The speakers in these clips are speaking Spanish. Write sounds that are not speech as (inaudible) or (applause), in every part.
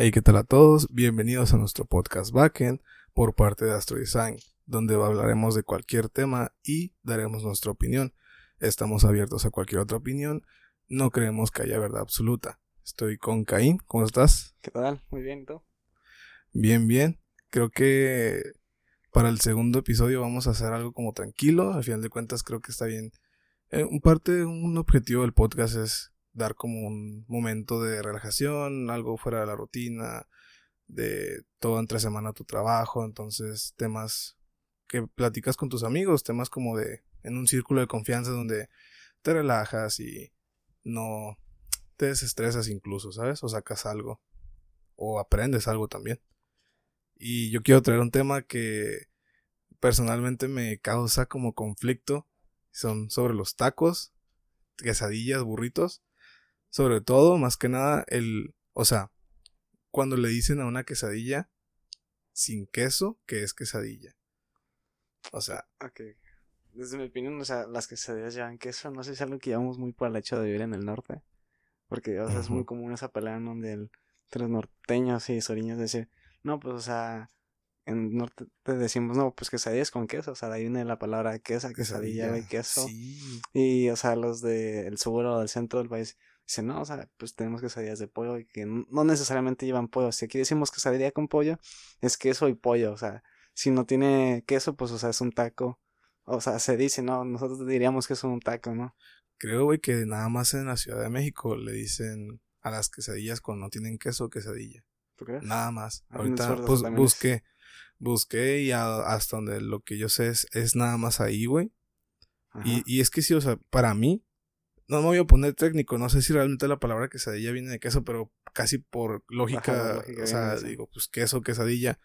Hey, ¿qué tal a todos? Bienvenidos a nuestro podcast Backend por parte de Astro Design, donde hablaremos de cualquier tema y daremos nuestra opinión. Estamos abiertos a cualquier otra opinión, no creemos que haya verdad absoluta. Estoy con Caín, ¿cómo estás? ¿Qué tal? Muy bien, ¿y tú? Bien, bien. Creo que para el segundo episodio vamos a hacer algo como tranquilo. Al final de cuentas creo que está bien. Eh, un parte, un objetivo del podcast es dar como un momento de relajación, algo fuera de la rutina, de todo entre semana tu trabajo, entonces temas que platicas con tus amigos, temas como de en un círculo de confianza donde te relajas y no te desestresas incluso, ¿sabes? O sacas algo o aprendes algo también. Y yo quiero traer un tema que personalmente me causa como conflicto, son sobre los tacos, quesadillas, burritos sobre todo, más que nada, el, o sea, cuando le dicen a una quesadilla sin queso, que es quesadilla. O sea. Ok. Desde mi opinión, o sea, las quesadillas llevan queso. No sé si es algo que llevamos muy por el hecho de vivir en el norte. Porque, o sea, es muy común esa pelea en donde el, entre los norteños y soriños decir, no, pues, o sea, en norte te decimos, no, pues quesadillas con queso. O sea, de ahí viene la palabra queso, quesadilla, y queso. Sí. Y, o sea, los del sur o del centro del país Dice, no, o sea, pues tenemos quesadillas de pollo y que no necesariamente llevan pollo. Si aquí decimos quesadilla con pollo, es queso y pollo. O sea, si no tiene queso, pues, o sea, es un taco. O sea, se dice, ¿no? Nosotros diríamos que es un taco, ¿no? Creo, güey, que nada más en la Ciudad de México le dicen a las quesadillas cuando no tienen queso quesadilla. ¿Tú crees? Nada más. Ahorita pues, busqué, busqué y hasta donde lo que yo sé es, es nada más ahí, güey. Y, y es que sí, o sea, para mí, no me voy a poner técnico, no sé si realmente la palabra quesadilla viene de queso, pero casi por lógica, o sea, digo, pues queso, quesadilla.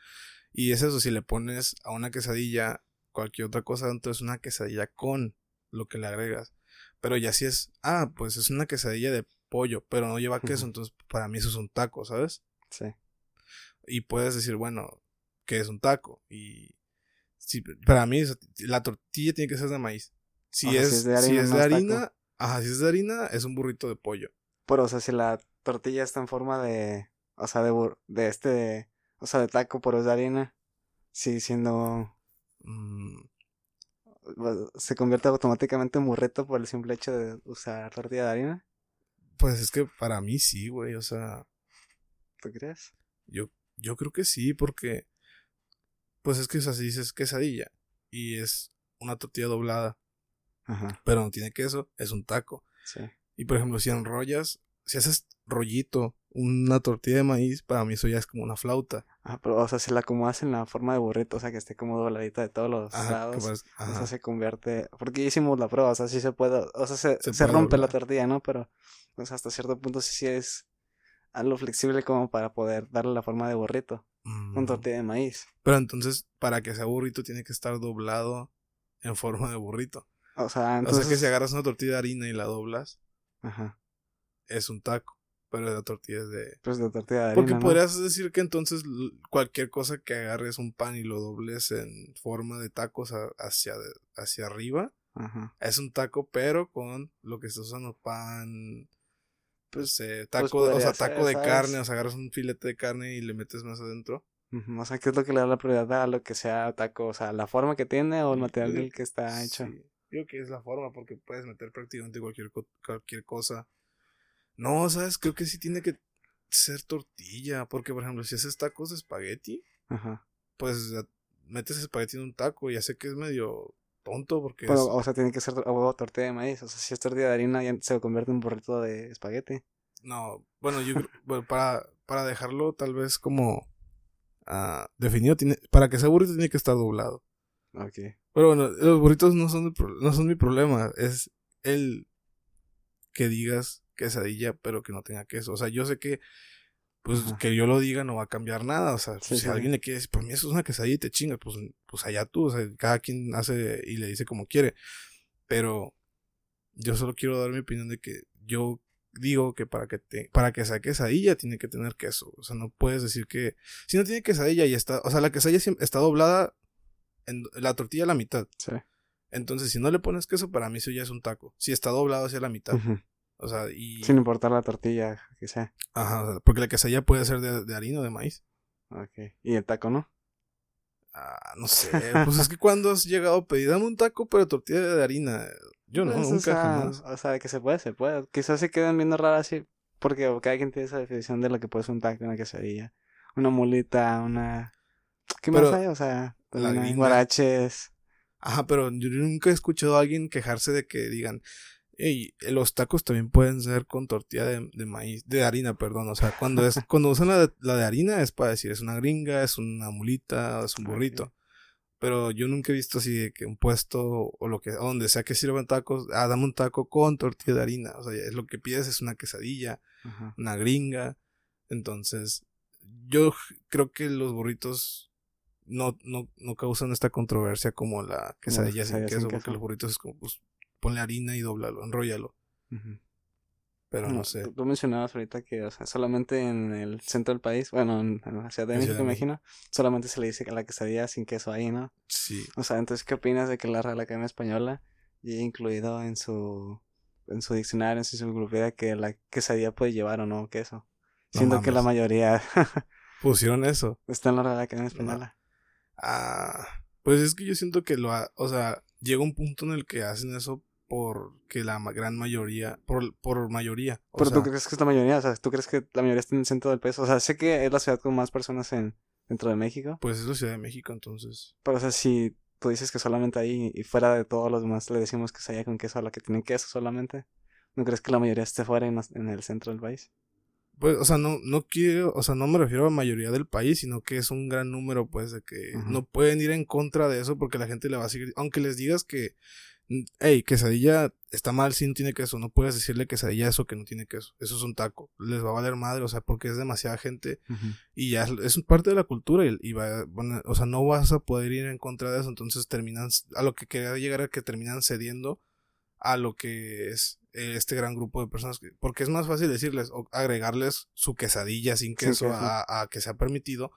Y es eso, si le pones a una quesadilla cualquier otra cosa, entonces una quesadilla con lo que le agregas. Pero ya si es, ah, pues es una quesadilla de pollo, pero no lleva queso, entonces para mí eso es un taco, ¿sabes? Sí. Y puedes decir, bueno, que es un taco. Y si, para mí la tortilla tiene que ser de maíz. Si, es, si es de harina, Ajá, si es de harina, es un burrito de pollo. Pero, o sea, si la tortilla está en forma de. O sea, de, de este. O sea, de taco, pero es de harina. Sí, siendo. Mm, ¿Se convierte automáticamente en burrito por el simple hecho de usar tortilla de harina? Pues es que para mí sí, güey, o sea. ¿Tú crees? Yo, yo creo que sí, porque. Pues es que, o sea, si dices quesadilla y es una tortilla doblada pero no tiene queso, es un taco. Sí. Y por ejemplo, si enrollas, si haces rollito, una tortilla de maíz, para mí eso ya es como una flauta. Ah, pero, o sea, si la acomodas en la forma de burrito, o sea, que esté como dobladita de todos los lados, o sea, se convierte, porque hicimos la prueba, o sea, sí se puede, o sea, se, se, rompe la tortilla, ¿no? Pero, o sea, hasta cierto punto sí, sí es algo flexible como para poder darle la forma de burrito, con mm. tortilla de maíz. Pero entonces, para que sea burrito, tiene que estar doblado en forma de burrito. O sea, entonces... O sea que si agarras una tortilla de harina y la doblas, Ajá. es un taco. Pero la tortilla es de. Pues de tortilla de harina. Porque podrías decir que entonces cualquier cosa que agarres un pan y lo dobles en forma de tacos hacia, hacia arriba. Ajá. Es un taco, pero con lo que estás usando pan. Pues, eh, pues taco, o sea, taco de carne, o sea, agarras un filete de carne y le metes más adentro. O sea, ¿qué es lo que le da la prioridad a lo que sea taco? O sea, la forma que tiene o el material del que está hecho. Creo que es la forma porque puedes meter prácticamente cualquier, cualquier cosa. No, ¿sabes? Creo que sí tiene que ser tortilla. Porque, por ejemplo, si haces tacos de espagueti, Ajá. pues metes espagueti en un taco. Ya sé que es medio tonto porque. O sea, tiene que ser tortilla de maíz. O sea, si es tortilla de harina, ya se convierte en un burrito de espagueti. No, bueno, yo (laughs) bueno, para, para dejarlo tal vez como uh, definido, tiene, para que sea burrito tiene que estar doblado. Ok. Pero bueno, los burritos no son, no son mi problema. Es el que digas quesadilla, pero que no tenga queso. O sea, yo sé que, pues, que yo lo diga no va a cambiar nada. O sea, si alguien le quiere decir, por mí eso es una quesadilla y te chingas, pues, pues allá tú. O sea, cada quien hace y le dice como quiere. Pero yo solo quiero dar mi opinión de que yo digo que para que te, para que sea quesadilla tiene que tener queso. O sea, no puedes decir que si no tiene quesadilla y está, o sea, la quesadilla está doblada en la tortilla a la mitad. Sí. Entonces, si no le pones queso, para mí eso ya es un taco. Si está doblado hacia la mitad. O sea, y... Sin importar la tortilla, que sea. Ajá, o sea, porque la quesadilla puede ser de, de harina o de maíz. Ok. ¿Y el taco no? Ah, no sé. pues es que cuando has llegado a pedir, dame un taco, pero tortilla de harina. Yo no, Pues, nunca o sea, jamás. O sea, que se puede, se puede. Quizás se queden viendo raras así, porque cada quien tiene esa definición de lo que puede ser un taco, una quesadilla, una mulita, una... ¿Qué Pero más hay? O sea, también guaraches. Ajá, pero yo nunca he escuchado a alguien quejarse de que digan, hey, los tacos también pueden ser con tortilla de, de maíz, de harina, perdón. O sea, cuando es, (laughs) cuando usan la de, la de harina es para decir, es una gringa, es una mulita, es un Ok. burrito. Pero yo nunca he visto así de que un puesto o lo que, donde sea que sirvan tacos, ah, dame un taco con tortilla de harina. O sea, es lo que pides es una quesadilla, una gringa. Entonces, yo creo que los burritos no, no, no causan esta controversia como la quesadilla sin queso, porque los burritos es como, pues, ponle harina y doblalo, enróllalo. Ujú. Pero no, No, sé. Tú, tú mencionabas ahorita que, o sea, solamente en el centro del país, bueno, en, en la Ciudad de México, imagino, solamente se le dice que la quesadilla sin queso ahí, ¿no? Sí. O sea, entonces, ¿qué opinas de que la Real Academia Española ya haya incluido en su, en su diccionario, en su enciclopedia, que la quesadilla puede llevar o no queso? No Siendo que la mayoría Pusieron eso. (laughs) está en la Real Academia Española. Ah, pues es que yo siento que lo, ha- o sea, llega un punto en el que hacen eso porque la gran mayoría, por, por mayoría. O Pero sea, tú crees que es la mayoría, o sea, tú crees que la mayoría está en el centro del país. O sea, sé que es la ciudad con más personas en, dentro de México, pues es la Ciudad de México, entonces. pero o sea, si tú dices que solamente ahí y fuera de todos los demás le decimos que se haya con queso a la que tiene queso solamente, ¿no crees que la mayoría esté fuera en, en el centro del país? Pues, o sea, no, no quiero, o sea, no me refiero a la mayoría del país, sino que es un gran número, pues, de que no pueden ir en contra de eso porque la gente le va a seguir, aunque les digas que, hey, quesadilla está mal si no tiene queso, no puedes decirle quesadilla eso que no tiene queso, eso es un taco, les va a valer madre, o sea, porque es demasiada gente y ya es, es parte de la cultura y, y va, a- o sea, no vas a poder ir en contra de eso, entonces terminan, a lo que quería llegar a que terminan cediendo a lo que es eh, este gran grupo de personas, que- porque es más fácil decirles o agregarles su quesadilla sin queso, queso. A, a que sea permitido,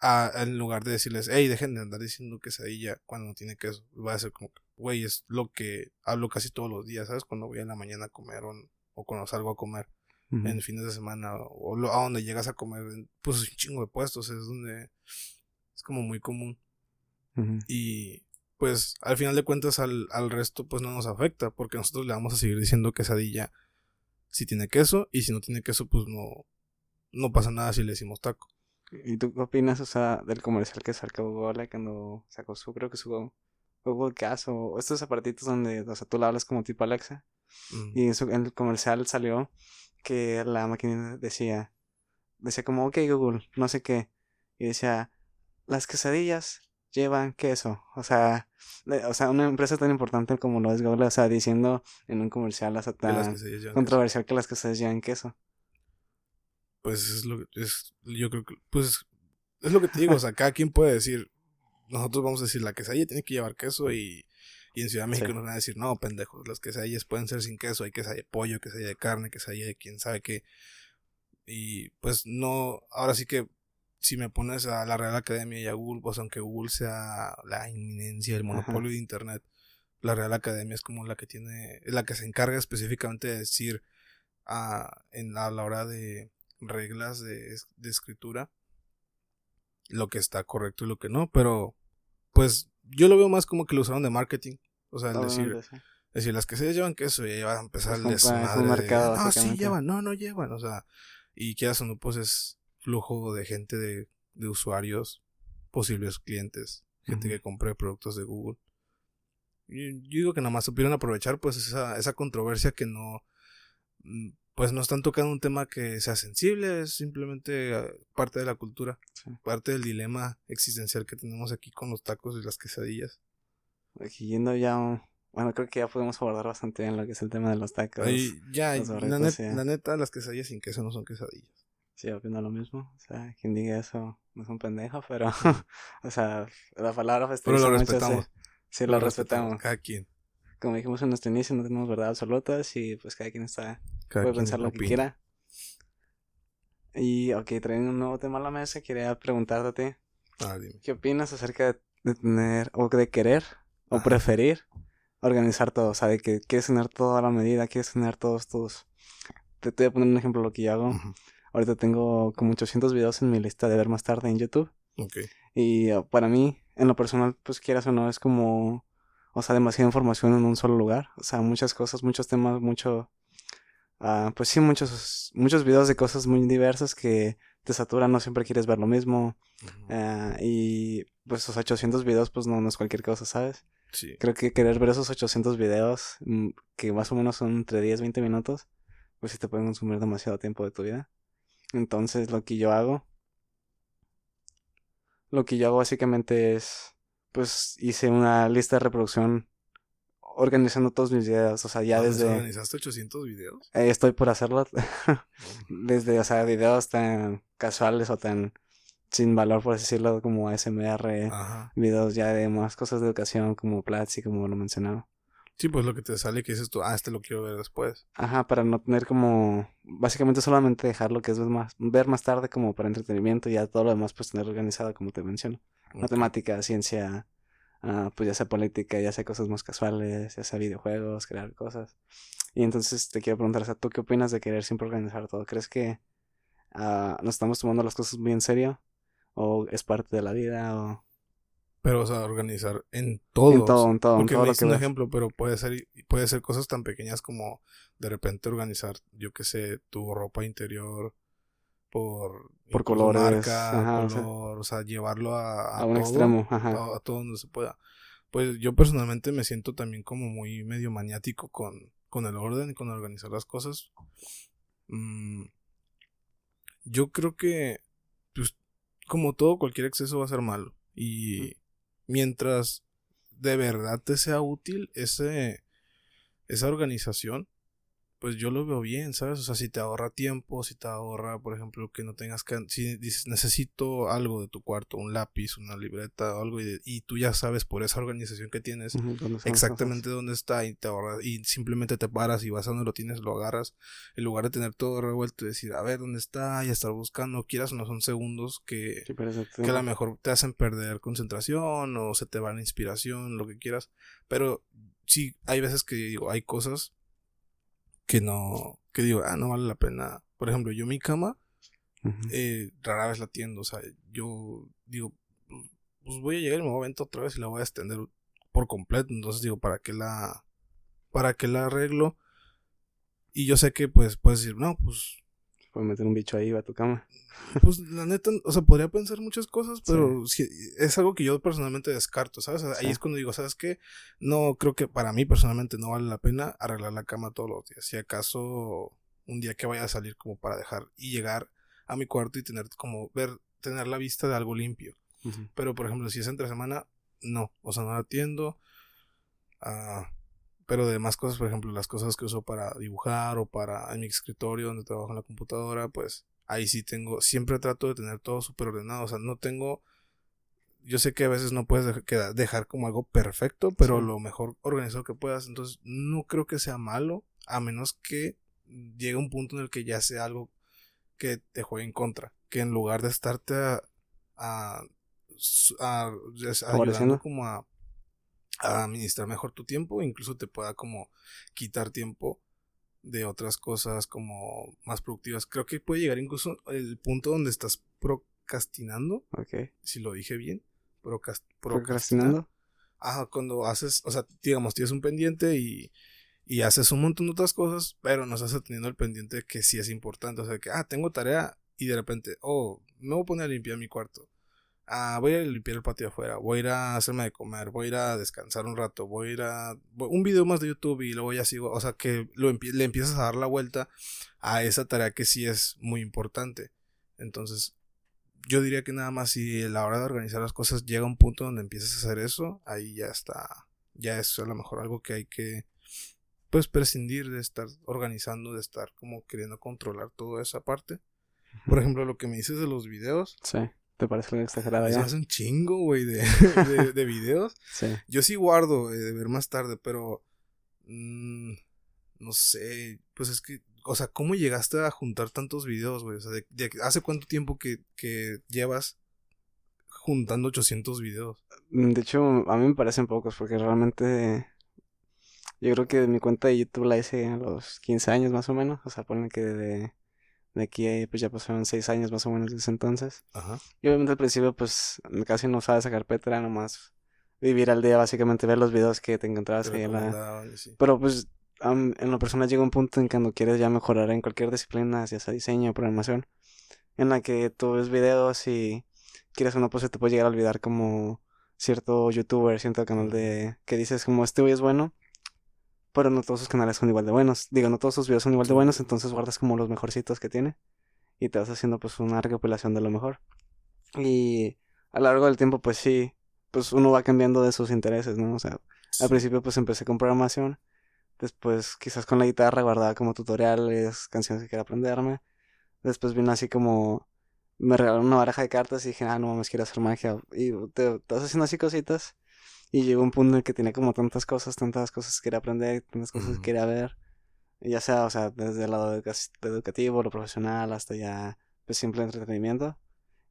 a, en lugar de decirles, hey, dejen de andar diciendo quesadilla cuando no tiene queso, va a ser como, güey, es lo que hablo casi todos los días, ¿sabes? Cuando voy en la mañana a comer o, o cuando salgo a comer Ujú. en fines de semana o lo- a donde llegas a comer, pues un chingo de puestos, es donde es como muy común. Ujú. Y pues al final de cuentas al, al resto pues no nos afecta porque nosotros le vamos a seguir diciendo quesadilla si tiene queso y si no tiene queso pues no, no pasa nada si le decimos taco. ¿Y tú qué opinas, o sea, del comercial que sacó Google cuando sacó su, creo que su Google Cast o estos aparatitos donde, o sea, tú le hablas como tipo Alexa? Mm. Y en, su- en el comercial salió que la máquina decía, decía como, ok Google, no sé qué. Y decía, las quesadillas llevan queso. O sea, o sea, una empresa tan importante como lo es Google, o sea, diciendo en un comercial Que las tan queso. controversial que las quesadillas llevan queso. Pues es lo que es, yo creo que pues es lo que te digo, o sea, cada quien puede decir, nosotros vamos a decir la quesadilla tiene que llevar queso y, y en Ciudad de México Sí. nos van a decir, no, pendejos, las quesadillas pueden ser sin queso, hay quesadilla de pollo, quesadilla de carne, quesadilla de quién sabe qué. Y pues no, ahora sí que si me pones a la Real Academia y a Google, pues aunque Google sea la inminencia del monopolio de Internet, la Real Academia es como la que tiene, la que se encarga específicamente de decir a, en, a la hora de reglas de, de escritura lo que está correcto y lo que no, pero pues yo lo veo más como que lo usaron de marketing, o sea, el decir, sí. decir las que se llevan queso y ahí va a empezar Es el desmadre de, mercado, no, sí básicamente". llevan, no, no llevan, o sea, y quieras o no, pues es flujo de gente de, de usuarios, posibles clientes, gente que compre productos de Google. Yo digo que nada más supieron aprovechar pues esa, esa controversia que no mm, pues no están tocando un tema que sea sensible, es simplemente eh, parte de la cultura, Sí. parte del dilema existencial que tenemos aquí con los tacos y las quesadillas. Aquí yendo ya, un- bueno, creo que ya podemos abordar bastante bien lo que es el tema de los tacos. Ahí, ya, net- la neta, las quesadillas sin queso no son quesadillas. Sí, opino lo mismo. O sea, quien diga eso no es un pendejo, pero, (laughs) o sea, la palabra pues, Pero lo dice mucho, sí. respetamos. Sí, lo, respetamos. Cada quien. Como dijimos en nuestro inicio, no tenemos verdad absoluta y pues cada quien está, Cada puede quien pensar lo que quiera. Y, ok, trayendo un nuevo tema a la mesa, quería preguntarte a ti, Ah, dime. ¿qué opinas acerca de, tener, o de querer, o Ajá. preferir, organizar todo, o sea, de que quieres tener todo a la medida, quieres tener todos tus... Te, te voy a poner un ejemplo de lo que yo hago. Ahorita tengo como 800 videos en mi lista de ver más tarde en YouTube. Ok. Y uh, para mí, en lo personal, pues quieras o no, es como, o sea, demasiada información en un solo lugar. O sea, muchas cosas, muchos temas, mucho, ah, pues sí, muchos, muchos videos de cosas muy diversas que te saturan, no siempre quieres ver lo mismo. Ah, y pues esos 800 videos, pues no, no es cualquier cosa, ¿sabes? Sí. Creo que querer ver esos 800 videos, mm, que más o menos son entre 10 20 minutos, pues sí te pueden consumir demasiado tiempo de tu vida. Entonces, lo que yo hago, lo que yo hago básicamente es, pues hice una lista de reproducción organizando todos mis videos, o sea, ya desde... ¿Organizaste 800 videos? Eh, estoy por hacerlo. (laughs) Desde, o sea, videos tan casuales o tan sin valor, por así decirlo, como ASMR, Ajá. videos ya de más cosas de educación, como Platzi, como lo mencionaba. Sí, pues lo que te sale que dices tú, ah, este lo quiero ver después. Ajá, para no tener como, básicamente solamente dejar lo que es ver más, ver más tarde como para entretenimiento y ya todo lo demás pues tener organizado como te menciono. Ok. Matemática, ciencia, ah, pues ya sea política, ya sea cosas más casuales, ya sea videojuegos, crear cosas. Y entonces te quiero preguntar, o sea, ¿tú qué opinas de querer siempre organizar todo? ¿Crees que ah, nos estamos tomando las cosas muy en serio? ¿O es parte de la vida? ¿O Pero, o sea, organizar en todo. en todo, en todo, en Porque todo me hice un ves? ejemplo, pero puede ser, puede ser cosas tan pequeñas como de repente organizar, yo qué sé, tu ropa interior por, Por colores, marca, ajá, o sea, color, o sea, llevarlo a, A un todo, extremo, ajá. a, a todo donde se pueda. Pues yo personalmente me siento también como muy medio maniático con, con el orden y con organizar las cosas. Mm, yo creo que, pues, como todo, cualquier exceso va a ser malo. Y mientras de verdad te sea útil ese, esa organización, pues yo lo veo bien, ¿sabes? O sea, si te ahorra tiempo, si te ahorra, por ejemplo, que no tengas que... Si dices, necesito algo de tu cuarto, un lápiz, una libreta o algo, y, de- y tú ya sabes por esa organización que tienes Ujú, ¿dónde están las exactamente dónde está y te ahorras, y simplemente te paras y vas a donde lo tienes, lo agarras, en lugar de tener todo revuelto y decir, a ver, ¿dónde está? Y estar buscando, quieras no, son segundos que? Sí, que a lo mejor te hacen perder concentración o se te va la inspiración, lo que quieras. Pero sí, hay veces que digo, hay cosas que no, que digo, ah, no vale la pena. Por ejemplo, yo mi cama, Ujú. eh, rara vez la tiendo, o sea, yo digo, pues voy a llegar y me voy a aventar otra vez y la voy a extender por completo. Entonces digo, ¿para qué la, para qué la arreglo? Y yo sé que pues puedes decir, no, pues Puedes meter un bicho ahí, va a tu cama. Pues la neta, o sea, podría pensar muchas cosas, pero sí, es algo que yo personalmente descarto, ¿sabes? Ahí Sí. es cuando digo, ¿sabes qué? No, creo que para mí personalmente no vale la pena arreglar la cama todos los días. Si acaso un día que vaya a salir como para dejar y llegar a mi cuarto y tener como ver, tener la vista de algo limpio. Pero por ejemplo, si es entre semana, no, o sea, no la atiendo. Ah, pero de demás cosas, por ejemplo, las cosas que uso para dibujar o para en mi escritorio donde trabajo en la computadora, pues ahí sí tengo, siempre trato de tener todo súper ordenado, o sea, no tengo, yo sé que a veces no puedes dejar como algo perfecto, pero Sí. lo mejor organizado que puedas, entonces no creo que sea malo, a menos que llegue un punto en el que ya sea algo que te juegue en contra, que en lugar de estarte a, a, a- des- ayudando como a, a administrar mejor tu tiempo, incluso te pueda como quitar tiempo de otras cosas como más productivas. Creo que puede llegar incluso el punto donde estás procrastinando, Ok. si lo dije bien, procas- Procrastinando. Ajá, cuando haces, o sea, digamos, tienes un pendiente y, y haces un montón de otras cosas, pero no estás teniendo el pendiente que sí es importante. O sea, que, ah, tengo tarea y de repente, oh, me voy a poner a limpiar mi cuarto. Ah, voy a limpiar el patio afuera, voy a ir a hacerme de comer, voy a ir a descansar un rato, voy a ir a voy- un video más de YouTube y luego ya sigo, o sea, que lo le empiezas a dar la vuelta a esa tarea que sí es muy importante. Entonces, yo diría que nada más si a la hora de organizar las cosas llega un punto donde empiezas a hacer eso, ahí ya está, ya es a lo mejor algo que hay que, pues, prescindir de estar organizando, de estar como queriendo controlar toda esa parte. Por ejemplo, lo que me dices de los videos, Sí. ¿Te parece algo exagerado se ya? hace un chingo, güey, de, (laughs) de, de videos. Sí. Yo sí guardo eh, de ver más tarde, pero mm, no sé, pues es que, o sea, ¿cómo llegaste a juntar tantos videos, güey? O sea, de, de- ¿hace cuánto tiempo que, que llevas juntando 800 videos? Mm, De hecho, a mí me parecen pocos porque realmente Yo creo que mi cuenta de YouTube la hice a los 15 años más o menos. O sea, ponen que de, de aquí a ahí, pues ya pasaron 6 años más o menos desde entonces. Ajá. Y obviamente al principio pues casi no usaba esa carpeta, era nomás vivir al día, básicamente ver los videos que te encontrabas en la... sí. Pero pues am- en lo personal llega un punto en que cuando quieres ya mejorar en cualquier disciplina, ya sea diseño o programación, en la que tú ves videos y quieres una pues se te puede llegar a olvidar como cierto youtuber, cierto canal de que dices como este güey es bueno, pero no todos sus canales son igual de buenos. Digo, no todos sus videos son igual de buenos, entonces guardas como los mejorcitos que tiene y te vas haciendo pues una recopilación de lo mejor. Y a lo largo del tiempo pues sí, pues uno va cambiando de sus intereses, ¿no? O sea, al principio pues empecé con programación, después quizás con la guitarra guardaba como tutoriales, canciones que quería aprenderme, después vino así como me regalaron una baraja de cartas y dije, ah, no mames, quiero hacer magia, y te, te vas haciendo así cositas, y llegó un punto en el que tenía como tantas cosas, tantas cosas que quería aprender, tantas cosas Ujú. que quería ver, ya sea, o sea, desde el lado educa- educativo, lo profesional, hasta ya, pues simple entretenimiento,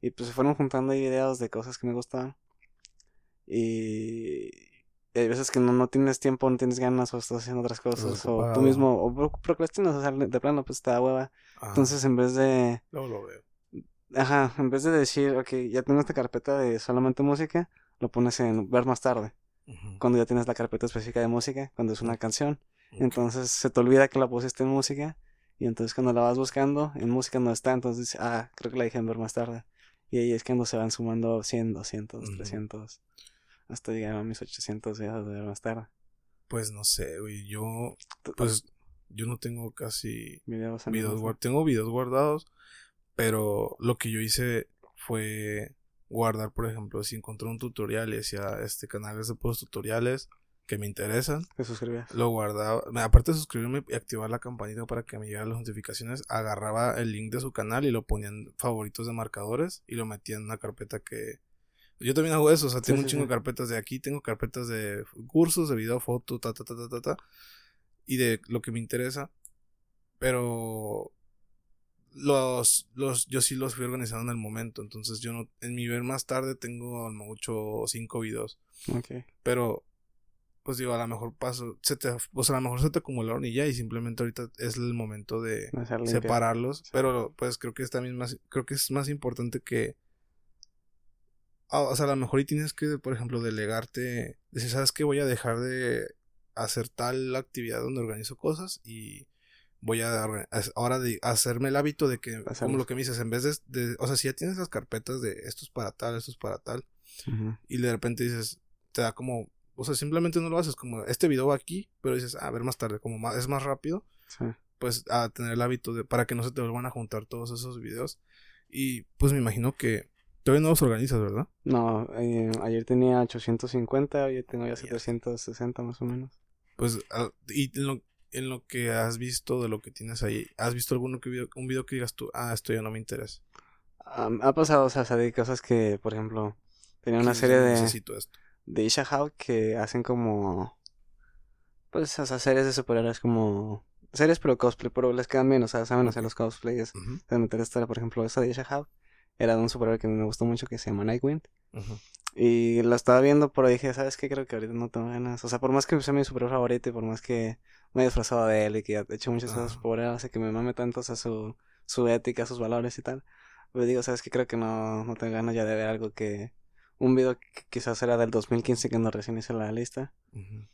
y pues se fueron juntando ahí videos de cosas que me gustaban. Y, y hay veces que no, no tienes tiempo, no tienes ganas o estás haciendo otras cosas o tú mismo o pro- procrastinas, o sea, de plano pues te da hueva. Ajá. Entonces en vez de, Luego lo veo. ajá, en vez de decir, ok, ya tengo esta carpeta de solamente música, lo pones en ver más tarde, cuando ya tienes la carpeta específica de música, cuando es una canción. Entonces se te olvida que la pusiste en música y entonces cuando la vas buscando, en música no está, entonces dices, ah, creo que la dije en ver más tarde. Y ahí es cuando se van sumando 100, 200, Ujú. 300, hasta llegar a mis 800 videos de ver más tarde. Pues no sé, güey. Yo, pues, yo no tengo casi videos, videos guardados. Tengo videos guardados, pero lo que yo hice fue guardar, por ejemplo, si encontré un tutorial y decía este canal es de puros tutoriales que me interesan, Te suscribías. lo guardaba. Aparte de suscribirme y activar la campanita para que me llegaran las notificaciones, agarraba el link de su canal y lo ponía en favoritos de marcadores y lo metía en una carpeta que. Yo también hago eso, o sea, Sí, tengo un chingo sí. de carpetas de aquí, tengo carpetas de cursos, de video, foto, ta, ta, ta, ta, ta, ta, y de lo que me interesa, pero los, los, yo sí los fui organizando en el momento, entonces yo no, en mi ver más tarde tengo a lo mejor ocho o cinco videos, Ok. pero pues digo, a lo mejor paso, se te, o sea, a lo mejor se te acumularon y ya, y simplemente ahorita es el momento de separarlos, pero pues creo que es también más, creo que es más importante que, ah, o sea, a lo mejor y tienes que, por ejemplo, delegarte, decir, ¿sabes qué? Voy a dejar de hacer tal actividad donde organizo cosas y voy a a- ahora de hacerme el hábito de que, como lo que me dices, en vez de, de- o sea, si ya tienes las carpetas de esto es para tal, esto es para tal, y de repente dices, te da como, o sea, simplemente no lo haces, como este video va aquí, pero dices, "Ah, a ver más tarde, como más, es más rápido, Sí. pues a tener el hábito de, para que no se te vuelvan a juntar todos esos videos. Y pues me imagino que todavía no los organizas, ¿verdad? No, eh, ayer tenía 850, hoy tengo ya Ya. 760 más o menos. Pues, ah, y lo, en lo que has visto de lo que tienes ahí, ¿has visto alguno que video, un video que digas tú, ah, esto ya no me interesa? Ah, ha pasado, o sea, de cosas que, por ejemplo, tenía una serie de, Necesito esto. de Isha Hawk que hacen como, pues, o sea, series de superhéroes como, series pero cosplay, pero les quedan bien, o sea, saben hacer los cosplays, Ujú, de meter historia, por ejemplo, esa de Isha Hawk, era de un superhéroe que me gustó mucho que se llama Nightwing. Y lo estaba viendo, pero dije, ¿sabes qué? Creo que ahorita no tengo ganas. O sea, por más que sea mi superhéroe favorito y por más que me he disfrazado de él y que he hecho muchas cosas por él, hace que me mame tanto, o sea, su, su ética, sus valores y tal. Pues digo, ¿sabes qué? Creo que no, no tengo ganas ya de ver algo que... Un video que quizás era del 2015 cuando recién hice la lista. Ujú.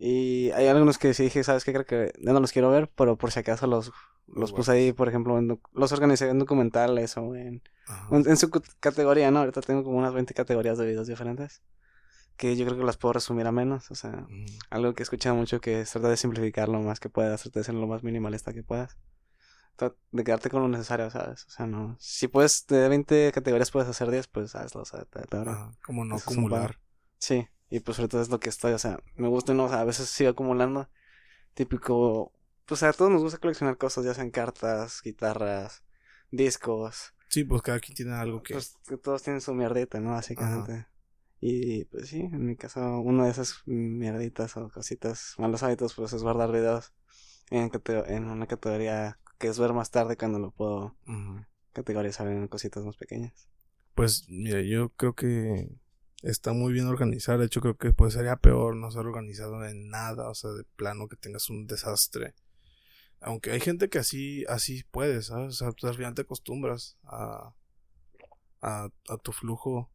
Y hay algunos que sí dije, ¿sabes qué? Creo que ya no los quiero ver, pero por si acaso los, los puse ahí, por ejemplo, en los organicé en documentales o en en, en su categoría, ¿no? Ahorita tengo como unas 20 categorías de videos diferentes. Que yo creo que las puedo resumir a menos. O sea, Ujú. algo que he escuchado mucho que es tratar de simplificar lo más que puedas, tratar de ser lo más minimalista que puedas. De quedarte con lo necesario, ¿sabes? O sea, no. Si puedes, de 20 categorías puedes hacer 10, pues hazlo, o sea, te- Como no acumular. Sí, y pues sobre todo es lo que estoy, o sea, me gusta, ¿no? O sea, a veces sigo acumulando. Típico. Pues a todos nos gusta coleccionar cosas, ya sean cartas, guitarras, discos. Sí, pues cada quien tiene algo que... Pues todos tienen su mierdita, ¿no? Básicamente. Y pues sí, en mi caso, una de esas mierditas o cositas, malos hábitos, pues es guardar videos en, en una categoría que es ver más tarde cuando lo puedo categorizar en cositas más pequeñas. Pues mira, yo creo que está muy bien organizar. De hecho, creo que pues sería peor no ser organizado en nada, o sea, de plano que tengas un desastre. Aunque hay gente que así, así puede, ¿sabes? O sea, pues, al final te acostumbras a, a, a tu flujo,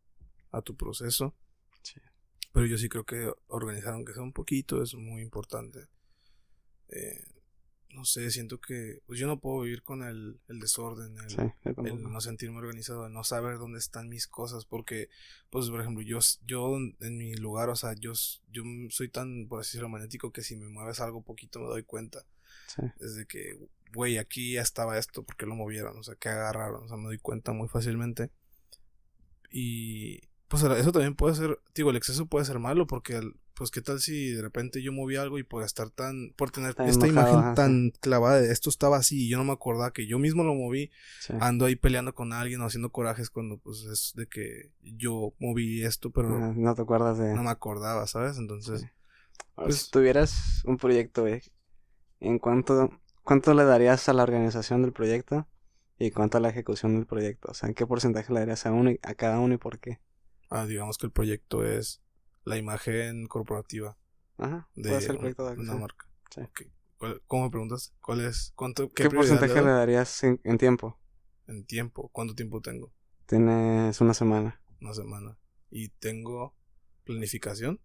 a tu proceso. Sí. Pero yo sí creo que organizar, aunque sea un poquito, es muy importante. Eh, no sé, siento que pues yo no puedo vivir con el, el desorden, el, Sí, yo el no sentirme organizado, el no saber dónde están mis cosas, porque, pues, por ejemplo, yo, yo en mi lugar, o sea, yo, yo soy tan, por así decirlo, magnético que si me mueves algo poquito me doy cuenta. Sí. Desde que, güey, aquí ya estaba esto, ¿por qué lo movieron? O sea, ¿qué agarraron? O sea, me doy cuenta muy fácilmente. Y, pues, eso también puede ser, digo, el exceso puede ser malo, porque, el- pues, ¿qué tal si de repente yo moví algo y por estar tan, por tener Tan esta imagen ajá, tan clavada de esto estaba así y yo no me acordaba que yo mismo lo moví, Sí. ando ahí peleando con alguien o haciendo corajes cuando, pues, es de que yo moví esto, pero no te acuerdas de... no me acordaba, ¿sabes? Entonces, Sí. Pues- si tuvieras un proyecto, güey, ¿en cuánto, cuánto le darías a la organización del proyecto y cuánto a la ejecución del proyecto? O sea, ¿en qué porcentaje le darías a uno y a cada uno y por qué? ah, digamos que el proyecto es la imagen corporativa. Ajá, de ser un- una marca. Sí. Ok. ¿Cuál- ¿Cómo me preguntas? ¿Cuál es? ¿Cuánto? ¿Qué, porcentaje le darías en, en tiempo? En tiempo. ¿Cuánto tiempo tengo? Tienes una semana. Una semana. Y tengo planificación.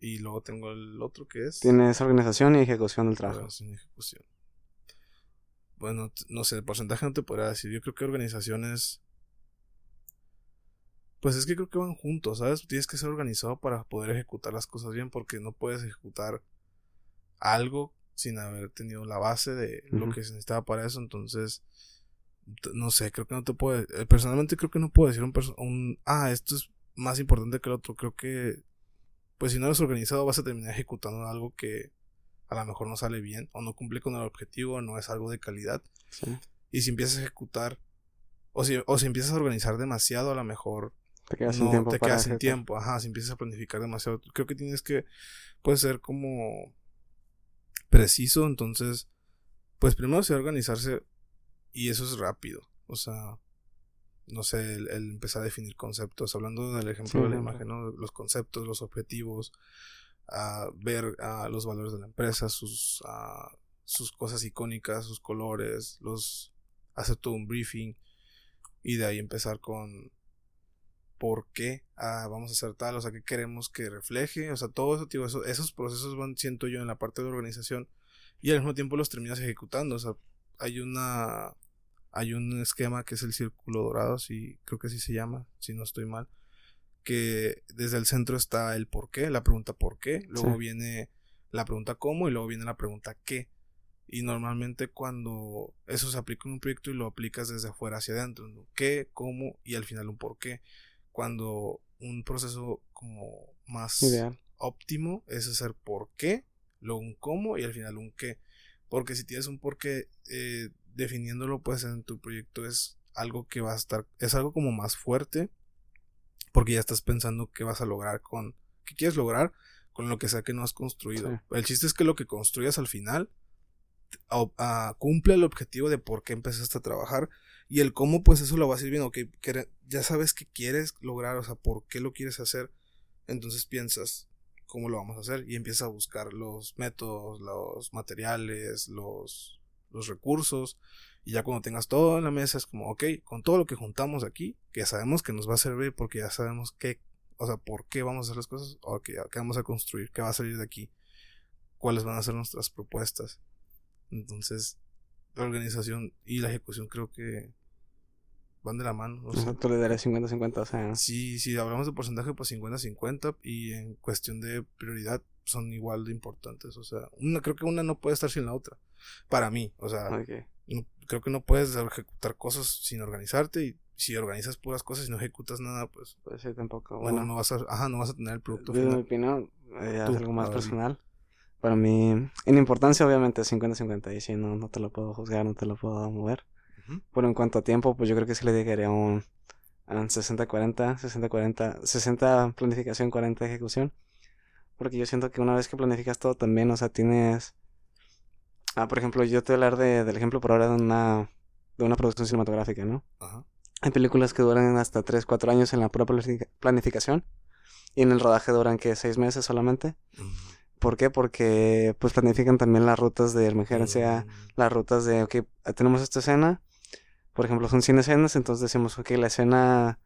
Y luego tengo el otro que es Tienes organización y ejecución del trabajo. organización y ejecución. Bueno, no sé, el porcentaje no te podría decir. Yo creo que organizaciones. Pues es que creo que van juntos, ¿sabes? Tienes que ser organizado para poder ejecutar las cosas bien, porque no puedes ejecutar algo sin haber tenido la base de lo que se necesitaba para eso. Entonces, no sé, creo que no te puedo. eh, Personalmente creo que no puedo decir un, un. Ah, esto es más importante que el otro. Creo que. Pues si no eres organizado, vas a terminar ejecutando algo que a lo mejor no sale bien, o no cumple con el objetivo, no es algo de calidad. Sí. Y si empiezas a ejecutar, o si, o si empiezas a organizar demasiado, a lo mejor Te quedas no sin tiempo te para quedas sin tiempo. Ajá, si empiezas a planificar demasiado. Creo que tienes que, pues, ser como preciso. Entonces, pues primero sí organizarse y eso es rápido. O sea, no sé, el, el empezar a definir conceptos. Hablando del ejemplo Sí, de la imagen, ¿no? Los conceptos, los objetivos, a ver a los valores de la empresa, sus, sus cosas icónicas, sus colores, los hacer todo un briefing y de ahí empezar con por qué ah, vamos a hacer tal, o sea, qué queremos que refleje, o sea, todo eso, tío, eso- esos procesos van, siento yo, en la parte de organización y al mismo tiempo los terminas ejecutando, o sea, hay una, hay un esquema que es el círculo dorado, si, creo que así se llama, si no estoy mal, que desde el centro está el por qué, la pregunta por qué, luego Sí. viene la pregunta cómo y luego viene la pregunta qué. Y normalmente cuando eso se aplica en un proyecto y lo aplicas desde afuera hacia adentro, ¿no? ¿qué, cómo y al final un por qué? Cuando un proceso como más Ideal. óptimo es hacer por qué, luego un cómo y al final un qué. Porque si tienes un por qué eh, definiéndolo pues en tu proyecto es algo que va a estar, es algo como más fuerte porque ya estás pensando qué vas a lograr con, qué quieres lograr con lo que sea que no has construido. Sí. El chiste es que lo que construyas al final a- a- cumple el objetivo de por qué empezaste a trabajar y el cómo pues eso lo vas a ir viendo, que ya sabes qué quieres lograr, o sea, por qué lo quieres hacer, entonces piensas cómo lo vamos a hacer y empiezas a buscar los métodos, los materiales, los, los recursos y ya cuando tengas todo en la mesa es como, ok, con todo lo que juntamos aquí, que sabemos que nos va a servir porque ya sabemos qué, o sea, por qué vamos a hacer las cosas, o qué, qué vamos a construir, qué va a salir de aquí, cuáles van a ser nuestras propuestas. Entonces, la organización y la ejecución creo que van de la mano. o sea, tú le darías 50-50, o sea, si, si hablamos de porcentaje, pues 50-50 y en cuestión de prioridad son igual de importantes. O sea, una, creo que una no puede estar sin la otra. Para mí, o sea, no- creo que no puedes ejecutar cosas sin organizarte y si organizas puras cosas y no ejecutas nada, pues Pues sí, tampoco. no- Bueno, no, vas a, ajá, no vas a tener el producto desde mi final. opinión, eh, Tú, algo más personal. Para mí, en importancia, obviamente, es 50-50. Y si no, no te lo puedo juzgar, no te lo puedo mover. Ujú. Pero en cuanto a tiempo, pues yo creo que sí le dedicaría un, un 60-40, 60-40, 60 planificación, 40 ejecución. Porque yo siento que una vez que planificas todo también, o sea, tienes... Ah, por ejemplo, yo te voy a hablar de, del ejemplo por ahora de una, de una producción cinematográfica, ¿no? Ajá. Hay películas que duran hasta 3, 4 años en la pura planifica- planificación. y en el rodaje duran que seis meses solamente. ¿Por qué? Porque pues planifican también las rutas de emergencia, las rutas de, ok, tenemos esta escena, por ejemplo, son 100 escenas, entonces decimos, ok, la escena,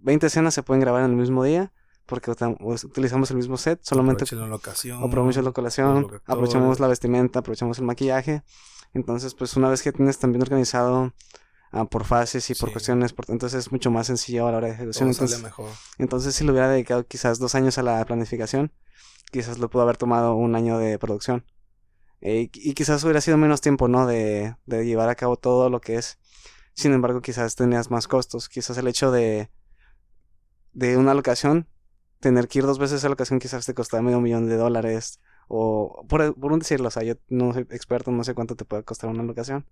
20 escenas se pueden grabar en el mismo día, porque utilizamos el mismo set, solamente aprovechen la locación. aprovechamos la colación, los aprovechamos la vestimenta, aprovechamos el maquillaje. Entonces, pues una vez que tienes también organizado ah, por fases y por Sí. cuestiones, por, entonces es mucho más sencillo a la hora de ejecución. Entonces, mejor. entonces, si le hubiera dedicado quizás dos años a la planificación, quizás lo pudo haber tomado un año de producción. Eh, y, quizás hubiera sido menos tiempo, ¿no? De, de llevar a cabo todo lo que es. Sin embargo, quizás tenías más costos. Quizás el hecho de, de una locación, tener que ir dos veces a esa locación quizás te costaba medio millón de dólares. O por, por un decirlo, o sea, yo no soy experto, no sé cuánto te puede costar una locación.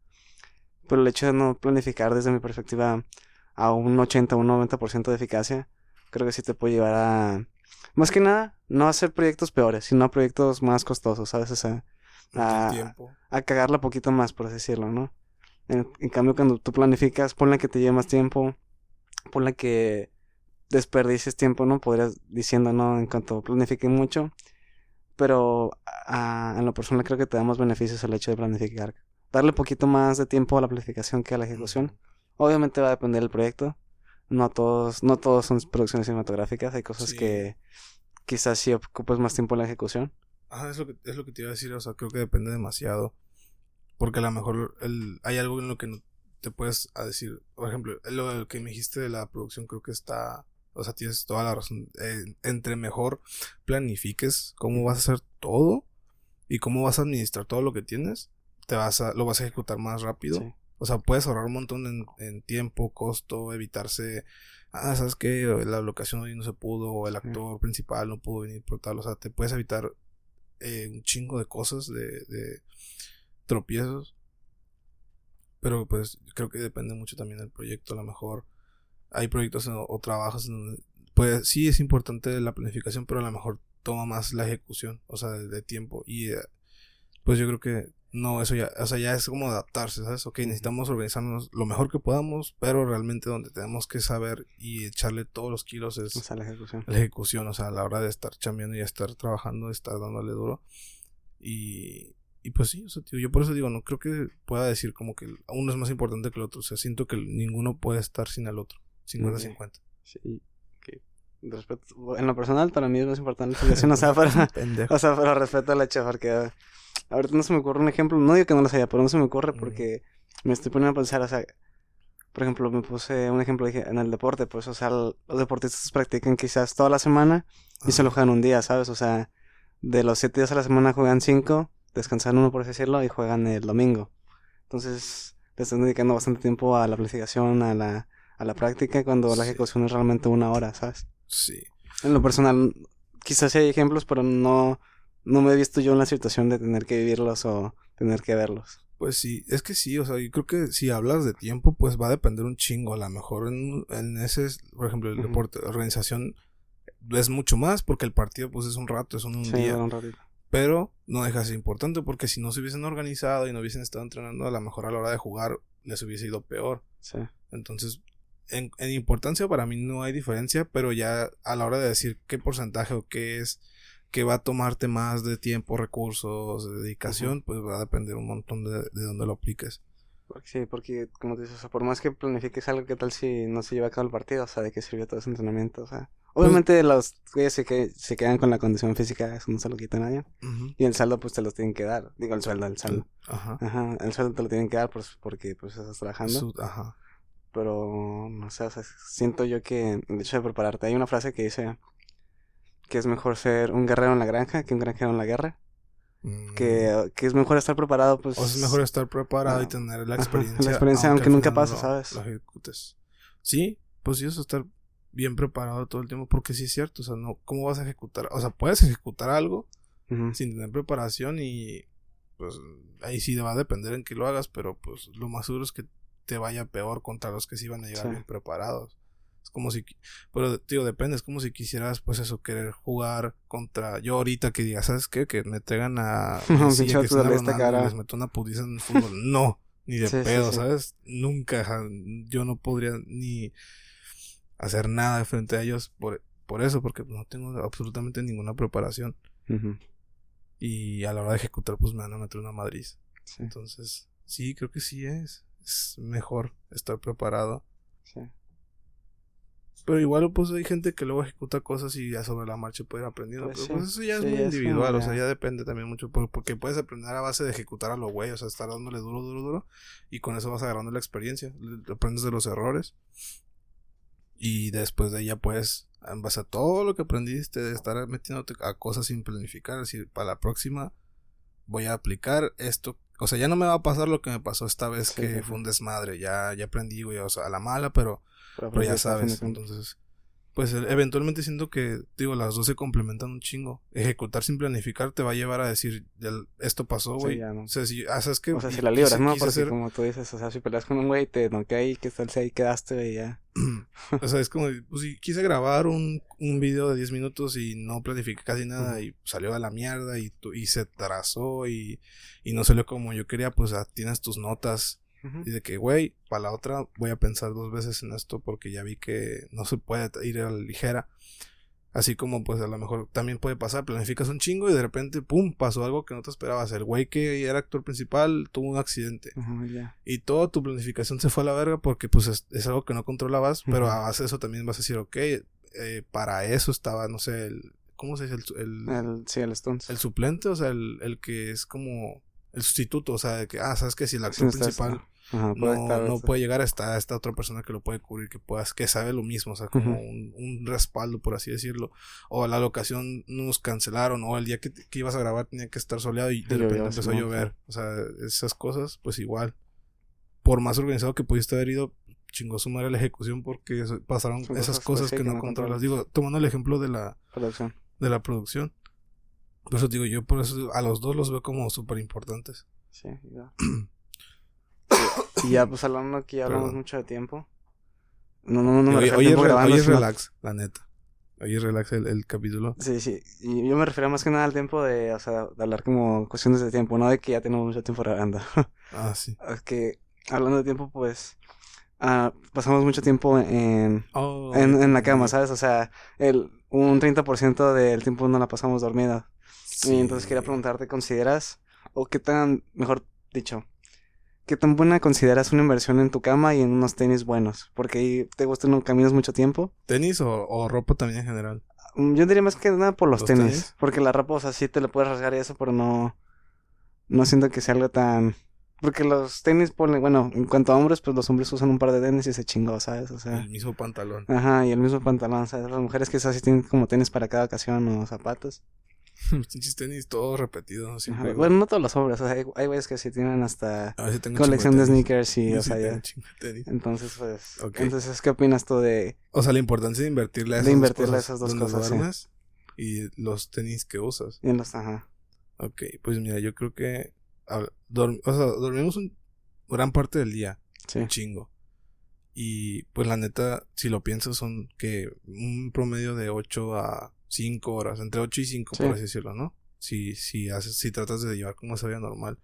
Pero el hecho de no planificar desde mi perspectiva a un 80 o un 90% de eficacia, creo que sí te puede llevar a... Más que nada, no a hacer proyectos peores, sino a proyectos más costosos, ¿sabes? O sea, tiempo. a cagarla poquito más, por así decirlo, ¿no? En, en cambio, cuando tú planificas, ponle que te lleve más tiempo, ponle que desperdicies tiempo, ¿no? Podrías diciendo, ¿no? En cuanto planifique mucho, pero ah, en lo personal creo que te da más beneficios el hecho de planificar. Darle poquito más de tiempo a la planificación que a la ejecución. Obviamente va a depender del proyecto. No todos, no todos son producciones cinematográficas. Hay cosas Sí. que quizás sí ocupas más tiempo en la ejecución. Ajá, es lo, que, es lo que te iba a decir, o sea, creo que depende demasiado. Porque a lo mejor el, hay algo en lo que no te puedes a decir. Por ejemplo, lo que me dijiste de la producción creo que está... O sea, tienes toda la razón. Eh, entre mejor planifiques cómo vas a hacer todo y cómo vas a administrar todo lo que tienes, te vas a, lo vas a ejecutar más rápido. Sí. O sea, puedes ahorrar un montón en, en tiempo, costo, evitarse. Ah, ¿sabes qué? La locación hoy no se pudo, o el actor principal no pudo venir por tal. O sea, te puedes evitar eh, un chingo de cosas, de, de tropiezos. Pero pues creo que depende mucho también del proyecto. A lo mejor hay proyectos o, o trabajos en donde, pues sí es importante la planificación, pero a lo mejor toma más la ejecución, o sea, de, de tiempo. Y eh, pues yo creo que no, eso ya, o sea, ya es como adaptarse, ¿sabes? Ok, necesitamos organizarnos lo mejor que podamos, pero realmente donde tenemos que saber y echarle todos los kilos es O sea, la ejecución. la ejecución, o sea, a la hora de estar chambeando y estar trabajando, estar dándole duro. Y, y pues sí, o sea, tío, yo por eso digo, no creo que pueda decir como que uno es más importante que el otro, o sea, siento que ninguno puede estar sin el otro, 50-50. Sí, que respeto, en lo personal para mí es más importante la ejecución, o sea, (laughs) para, Pendejo. o sea, pero respeto al hecho porque ahorita no se me ocurre un ejemplo, no digo que no lo haya, pero no se me ocurre porque me estoy poniendo a pensar, o sea, por ejemplo, me puse un ejemplo dije, en el deporte, pues, o sea, los deportistas practican quizás toda la semana y solo juegan un día, ¿sabes? O sea, de los siete días a la semana juegan cinco, descansan uno, por así decirlo, y juegan el domingo. Entonces, le están dedicando bastante tiempo a la planificación, a la, a la práctica, cuando la ejecución es realmente una hora, ¿sabes? Sí. En lo personal, quizás hay ejemplos, pero no, no me he visto yo en la situación de tener que vivirlos o tener que verlos. Pues sí, es que sí, o sea, yo creo que si hablas de tiempo, pues va a depender un chingo. A lo mejor en, en ese, por ejemplo, el Ujú. deporte, organización es mucho más porque el partido pues es un rato, es un, un Sí, día. un ratito. Pero no deja de ser importante porque si no se hubiesen organizado y no hubiesen estado entrenando, a lo mejor a la hora de jugar les hubiese ido peor. Sí. Entonces, en, en importancia para mí no hay diferencia, pero ya a la hora de decir qué porcentaje o qué es, que va a tomarte más de tiempo, recursos, de dedicación, pues va a depender un montón de, de dónde lo apliques. Sí, porque como te dices, o sea, por más que planifiques algo, ¿qué tal si no se lleva a cabo el partido? O sea, ¿de qué sirvió todo ese entrenamiento? O sea, obviamente los güeyes se, que, se quedan con la condición física, eso no se lo quita nadie. Ujú. Y el saldo, pues te los tienen que dar. Digo, el sueldo, el saldo. Ajá. Ajá, el sueldo te lo tienen que dar pues, porque pues estás trabajando. Su- ajá. Pero, no sé, o sea, siento yo que el hecho de prepararte. Hay una frase que dice que es mejor ser un guerrero en la granja que un granjero en la guerra. Mm. Que, que es mejor estar preparado, pues. O es mejor estar preparado y tener la ajá, experiencia. la experiencia, aunque nunca pase, lo- ¿sabes? Lo ejecutes. Sí, pues sí, eso estar bien preparado todo el tiempo, porque sí es cierto, o sea, no, ¿cómo vas a ejecutar? O sea, puedes ejecutar algo sin tener preparación y pues ahí sí va a depender en qué lo hagas, pero pues lo más seguro es que te vaya peor contra los que sí van a llegar Sí. bien preparados. Es como si, pero tío, depende, es como si quisieras pues eso, querer jugar contra, yo ahorita que diga, ¿sabes qué? Que me traigan a (laughs) Messi, Pinche a Cristiano futbolista, Ronaldo y cara. les meto una putiza en el fútbol. No, ni de Sí, sí, pedo, sí. ¿sabes? Nunca, yo no podría ni hacer nada frente a ellos por, por eso, porque no tengo absolutamente ninguna preparación. Y a la hora de ejecutar, pues me van a meter una madriz. Entonces, sí, creo que sí es. Es mejor estar preparado. Sí. Pero igual, pues hay gente que luego ejecuta cosas y ya sobre la marcha puede ir aprendiendo. Pues pero pues eso ya es muy individual, o sea, ya depende también mucho. Porque puedes aprender a base de ejecutar a lo güey, o sea, estar dándole duro, duro, duro. Y con eso vas agarrando la experiencia. Aprendes de los errores. Y después de ella puedes, en base a todo lo que aprendiste, de estar metiéndote a cosas sin planificar, decir, para la próxima voy a aplicar esto. O sea, ya no me va a pasar lo que me pasó esta vez que fue un desmadre. Ya, ya aprendí, güey, o sea, a la mala, pero pero, ya sabes, entonces, pues e, eventualmente siento que, digo, las dos se complementan un chingo. Ejecutar sin planificar te va a llevar a decir, esto pasó, güey. Sí, O sea, si, ah, ¿sabes que O sea, si la libras, ¿no? Porque como tú dices, o sea, si peleas con un güey, te noquea ahí, que tal si ahí quedaste, güey, ya. (clears throat) o sea, es como, pues si quise grabar un, un video de 10 minutos y no planifiqué casi nada y salió a la mierda y, y se trazó y, y no salió como yo quería, pues tienes tus notas y de que, güey, para la otra voy a pensar dos veces en esto porque ya vi que no se puede ir a la ligera. Así como, pues a lo mejor también puede pasar, planificas un chingo y de repente, pum, pasó algo que no te esperabas. El güey que era actor principal tuvo un accidente. Y toda tu planificación se fue a la verga porque, pues, es, algo que no controlabas. Pero a base de eso también vas a decir, ok, eh, para eso estaba, no sé, el. ¿Cómo se dice? El, el, sí, el Stones. El suplente, o sea, el, el que es como el sustituto, o sea, de que, ah, sabes que si el actor principal no, no puede llegar hasta esta otra persona que lo puede cubrir, que puedas, que sabe lo mismo, o sea, como un, un, respaldo, por así decirlo. O la locación nos cancelaron, o el día que, que ibas a grabar tenía que estar soleado y de repente empezó a llover. O sea, esas cosas, pues igual. Por más organizado que pudiste haber ido, chingó su madre la ejecución porque pasaron esas, cosas, que, no controlas. Digo, tomando el ejemplo de la producción. De la producción. Por eso digo, yo por eso a los dos los veo como súper importantes. Sí, ya. (clears throat) y ya, pues hablando que ya hablamos mucho de tiempo. No, no, no me refiero a grabando, hoy es relax, la neta. Hoy es relax el, el, capítulo. Sí, sí. Y yo me refería más que nada al tiempo de, o sea, de hablar como cuestiones de tiempo, no de que ya tenemos mucho tiempo grabando. (laughs) ah, sí. Es que, hablando de tiempo, pues, ah, pasamos mucho tiempo en, oh, en, en, la cama, ¿sabes? O sea, el, un 30% del tiempo no la pasamos dormida. Y entonces quería preguntarte, ¿consideras, o qué tan, mejor dicho, qué tan buena consideras una inversión en tu cama y en unos tenis buenos? Porque ahí te gustan, no caminas mucho tiempo. ¿Tenis o, ropa también en general? Mm, yo diría más que nada por los, tenis, Porque la ropa, o sea, sí te lo puedes rasgar y eso, pero no, no siento que sea algo tan... Porque los tenis, ponen, bueno, en cuanto a hombres, pues los hombres usan un par de tenis y se chingó, ¿sabes? O sea. El mismo pantalón. Ajá, y el mismo pantalón, ¿sabes? Las mujeres que esas sí tienen como tenis para cada ocasión o zapatos. (laughs) Pinches tenis todos repetidos. Bueno, no todos los hombres. O sea, hay, güeyes que sí tienen hasta colección de, sneakers y, o sea, ya. Entonces, pues. Entonces, ¿qué opinas tú de. O sea, la importancia de invertirle a esas, de invertirle dos, cosas, esas dos cosas. Y los tenis que usas. Y los, ajá. Ok, pues mira, yo creo que. o sea, dormimos un gran parte del día. Un chingo. Y pues la neta, si lo piensas, son que un promedio de 8 a 5 horas, entre 8 y 5 por así decirlo, ¿no? Si, si, haces, si tratas de llevar como esa vida normal,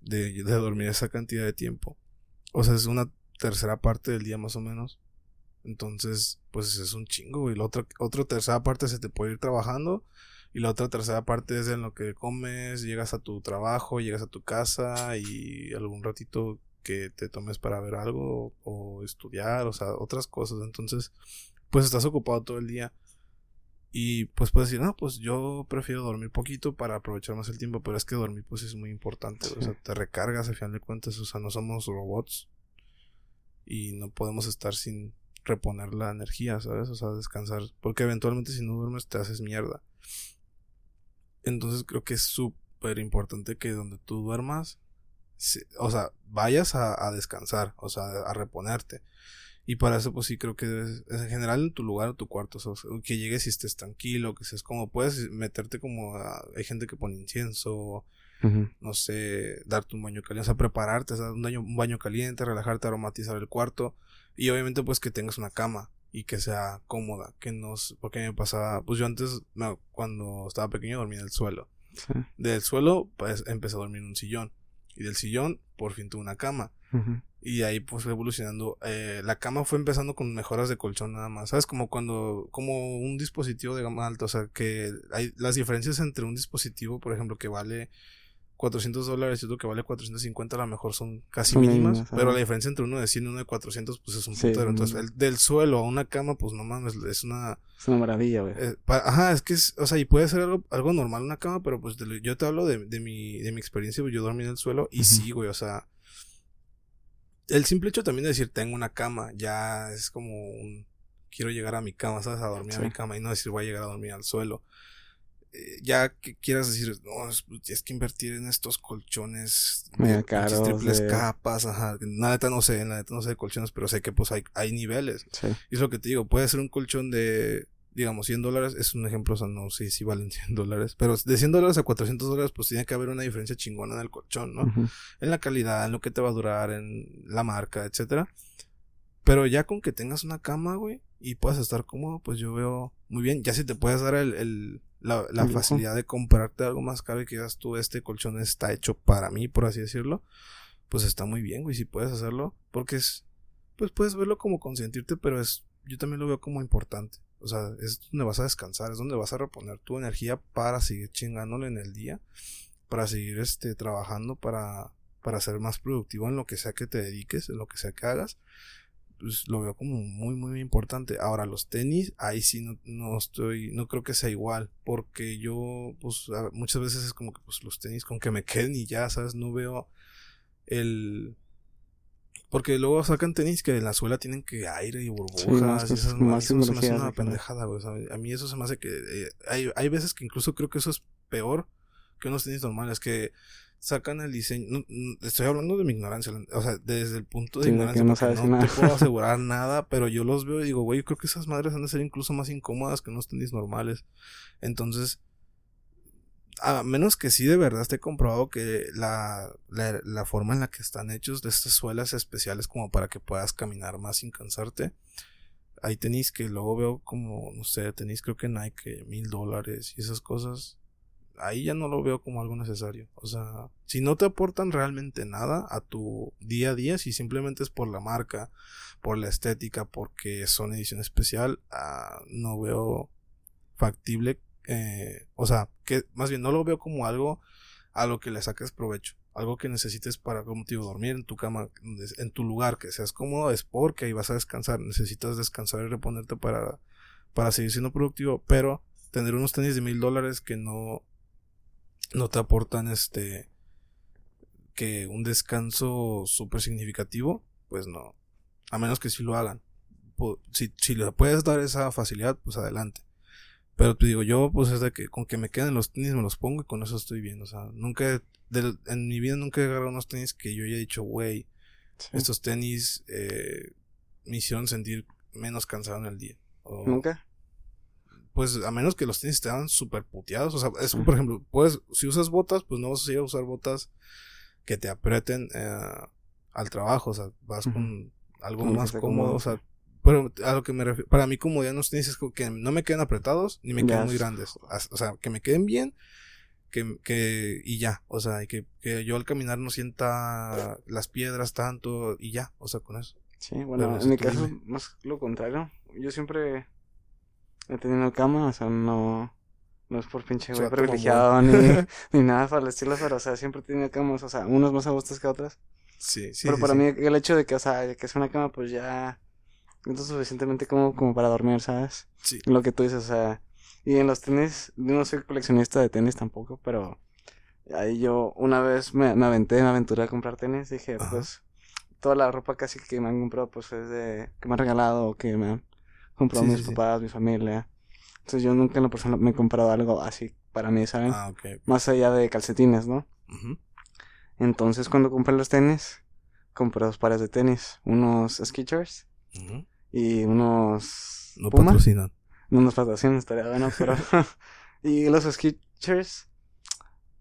de, de dormir esa cantidad de tiempo. O sea, es una tercera parte del día más o menos. Entonces, pues es un chingo, y la otra, otra tercera parte se te puede ir trabajando. Y la otra tercera parte es en lo que comes, llegas a tu trabajo, llegas a tu casa y algún ratito que te tomes para ver algo o estudiar, o sea, otras cosas. Entonces, pues estás ocupado todo el día. Y pues puedes decir, no, pues yo prefiero dormir poquito para aprovechar más el tiempo, pero es que dormir pues es muy importante, o sea, te recargas al final de cuentas, o sea, no somos robots y no podemos estar sin reponer la energía, ¿sabes? O sea, descansar, porque eventualmente si no duermes te haces mierda. Entonces creo que es súper importante que donde tú duermas, o sea, vayas a, a descansar, o sea, a reponerte. Y para eso, pues sí, creo que debes, en general en tu lugar, tu cuarto, o sea, que llegues y estés tranquilo, que seas como, puedes meterte como, hay gente que pone incienso, no sé, darte un baño caliente, o sea, prepararte, o sea, un, baño, un baño caliente, relajarte, aromatizar el cuarto, y obviamente pues que tengas una cama y que sea cómoda, que no, porque me pasaba, pues yo antes, cuando estaba pequeño dormía en el suelo. Del suelo, pues empecé a dormir en un sillón. Y del sillón, por fin tuve una cama. Y ahí pues fue evolucionando. Eh, la cama fue empezando con mejoras de colchón nada más. ¿Sabes? Como cuando, como un dispositivo de gama alta. O sea, que hay las diferencias entre un dispositivo, por ejemplo, que vale 400 dólares y otro que vale 450 a lo mejor son casi mínimas, pero la diferencia entre uno de 100 y uno de 400 pues es un sí, Entonces, el, del suelo a una cama pues no mames, es una... Es una maravilla, güey. Eh, ajá, es que es, o sea, y puede ser algo, algo normal una cama, pero pues yo te hablo de, de, mi, de mi experiencia, yo dormí en el suelo y sí, güey, o sea... El simple hecho también de decir tengo una cama ya es como un... Quiero llegar a mi cama, ¿sabes? A dormir a mi cama y no decir voy a llegar a dormir al suelo. Eh, ya que quieras decir, no, tienes que invertir en estos colchones Mega caros, triples capas, ajá, nada no sé, neta no sé de colchones, pero sé que pues hay, hay niveles. Y es lo que te digo, puede ser un colchón de, digamos, 100 dólares, es un ejemplo, o sea, no sé si valen 100 dólares, pero de 100 dólares a 400 dólares, pues tiene que haber una diferencia chingona en el colchón, ¿no? En la calidad, en lo que te va a durar, en la marca, etcétera. Pero ya con que tengas una cama, güey, y puedas estar cómodo, pues yo veo muy bien. Ya si te puedes dar el la, la facilidad de comprarte algo más caro y que digas tú, este colchón está hecho para mí, por así decirlo, pues está muy bien, güey, si puedes hacerlo, porque es, pues puedes verlo como consentirte, pero es, yo también lo veo como importante. O sea, es donde vas a descansar, es donde vas a reponer tu energía para seguir chingándole en el día, para seguir este, trabajando, para, para ser más productivo en lo que sea que te dediques, en lo que sea que hagas pues lo veo como muy muy importante. Ahora los tenis ahí sí no, no estoy no creo que sea igual porque yo pues muchas veces es como que pues los tenis con que me queden y ya sabes no veo el porque luego sacan tenis que en la suela tienen que aire y burbujas y esas más, eso se me hace una pendejada güey, a mí eso se me hace que eh, hay, hay veces que incluso creo que eso es peor que unos tenis normales que sacan el diseño. estoy hablando de mi ignorancia. O sea, desde el punto de ignorancia. No, sabes no te puedo (laughs) asegurar nada, pero yo los veo y digo, güey, yo creo que esas madres han de ser incluso más incómodas que unos tenis normales. Entonces, a menos que sí de verdad esté comprobado que la, la, forma en la que están hechos de estas suelas especiales como para que puedas caminar más sin cansarte. Hay tenis que luego veo como, no sé, tenis creo que Nike, mil dólares y esas cosas ahí ya no lo veo como algo necesario. O sea, si no te aportan realmente nada a tu día a día, si simplemente es por la marca, por la estética, porque son edición especial, ah, no veo factible. Eh, o sea, que más bien no lo veo como algo a lo que le saques provecho. Algo que necesites para, como te dormir en tu cama, en tu lugar, que seas cómodo, es porque ahí vas a descansar. Necesitas descansar y reponerte para, para seguir siendo productivo, pero tener unos tenis de mil dólares que no no te aportan este que un descanso súper significativo, pues no. A menos que si lo hagan. Si, si le puedes dar esa facilidad, pues adelante. Pero te digo, yo pues es de que con que me queden los tenis me los pongo y con eso estoy bien. O sea, nunca, en mi vida nunca he agarrado unos tenis que yo haya dicho, güey, estos tenis eh, me hicieron sentir menos cansado en el día. ¿Nunca? pues a menos que los tenis estaban súper puteados. O sea, es, por ejemplo, puedes, si usas botas, pues no vas a ir a usar botas que te aprieten eh, al trabajo. O sea, vas con algo más cómodo. O sea, pero a lo que me refiero, para mí comodidad no tenis es que no me queden apretados ni me queden muy grandes. O sea, que me queden bien. Que, que, y ya, o sea, y que, que yo al caminar no sienta las piedras tanto y ya, o sea, con eso. Sí, bueno, en mi caso, más lo contrario. Yo siempre he tenido cama, o sea, no, no es por pinche güey privilegiado ni, (laughs) ni nada para el estilo, pero o sea, siempre he tenido camas, o sea, unos más a gustos que otras. Sí, sí. Pero sí, para mí el hecho de que, o sea, que es una cama, pues ya suficientemente como, como para dormir, ¿sabes? Sí. Lo que tú dices, o sea, y en los tenis, yo no soy coleccionista de tenis tampoco, pero ahí yo una vez me, me aventé, me aventuré a comprar tenis, dije, pues, toda la ropa casi que me han comprado, pues es de, que me han regalado o que me han comprado mis papás, mi familia. Entonces yo nunca en la persona me he comprado algo así para mí, ¿saben? Ah, ok. Más allá de calcetines, ¿no? Entonces cuando compré los tenis, compré dos pares de tenis. Unos Skechers y unos... No patrocinan. No nos patrocinan, estaría bueno, pero... (laughs) (laughs) y los Skechers,